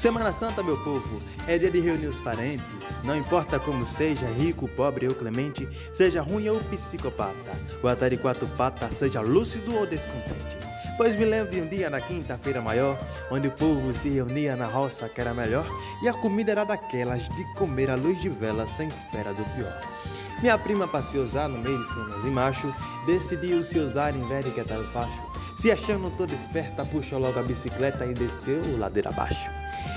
Semana Santa, meu povo, é dia de reunir os parentes. Não importa como seja, rico, pobre ou clemente, seja ruim ou psicopata, o de quatro patas, seja lúcido ou descontente. Pois me lembro de um dia na quinta-feira maior, onde o povo se reunia na roça que era melhor, e a comida era daquelas de comer à luz de vela sem espera do pior. Minha prima passeou usar no meio de fêmeas e macho, decidiu se usar em de que o facho. Se achando toda esperta, puxou logo a bicicleta e desceu ladeira abaixo.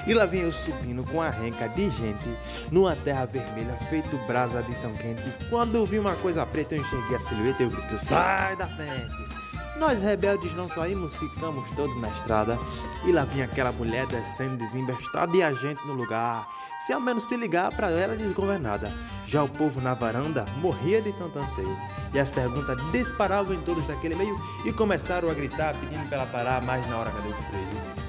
E lá vem eu subindo com a renca de gente numa terra vermelha, feito brasa de tão quente. Quando vi uma coisa preta, eu enxerguei a silhueta e eu grito: Sai da frente! Nós rebeldes não saímos, ficamos todos na estrada. E lá vinha aquela mulher descendo desembestada e a gente no lugar. Se ao menos se ligar para ela desgovernada. Já o povo na varanda morria de tanto anseio. E as perguntas disparavam em todos daquele meio e começaram a gritar pedindo para ela parar, mas na hora cadê o freio?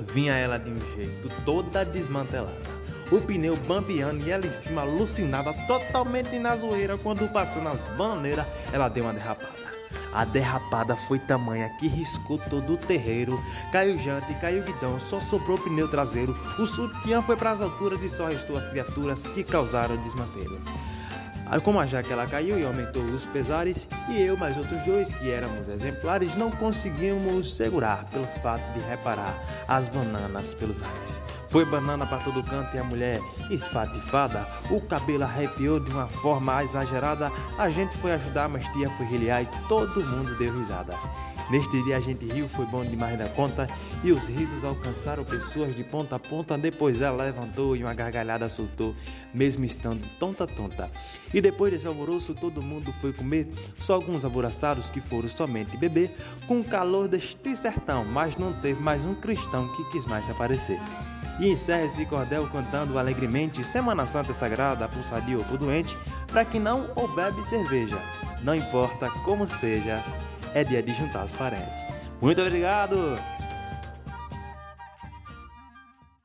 Vinha ela de um jeito toda desmantelada. O pneu bambeando e ela em cima alucinada, totalmente na zoeira. Quando passou nas bananeiras, ela deu uma derrapada. A derrapada foi tamanha que riscou todo o terreiro. Caiu jante, caiu guidão, só sobrou pneu traseiro. O sutiã foi para as alturas e só restou as criaturas que causaram o desmanteiro. Aí, como a jaca ela caiu e aumentou os pesares, e eu mais outros dois, que éramos exemplares, não conseguimos segurar pelo fato de reparar as bananas pelos ares. Foi banana para todo canto e a mulher espatifada, o cabelo arrepiou de uma forma exagerada. A gente foi ajudar, mas tia foi reliar e todo mundo deu risada. Neste dia a gente riu, foi bom demais da conta e os risos alcançaram pessoas de ponta a ponta. Depois ela levantou e uma gargalhada soltou, mesmo estando tonta tonta. E depois desse alvoroço todo mundo foi comer, só alguns abraçados que foram somente beber, com o calor deste sertão, mas não teve mais um cristão que quis mais aparecer. E encerra esse cordel cantando alegremente Semana Santa Sagrada, pro sadio ou doente, para que não ou bebe cerveja. Não importa como seja, é dia de juntar os parentes. Muito obrigado!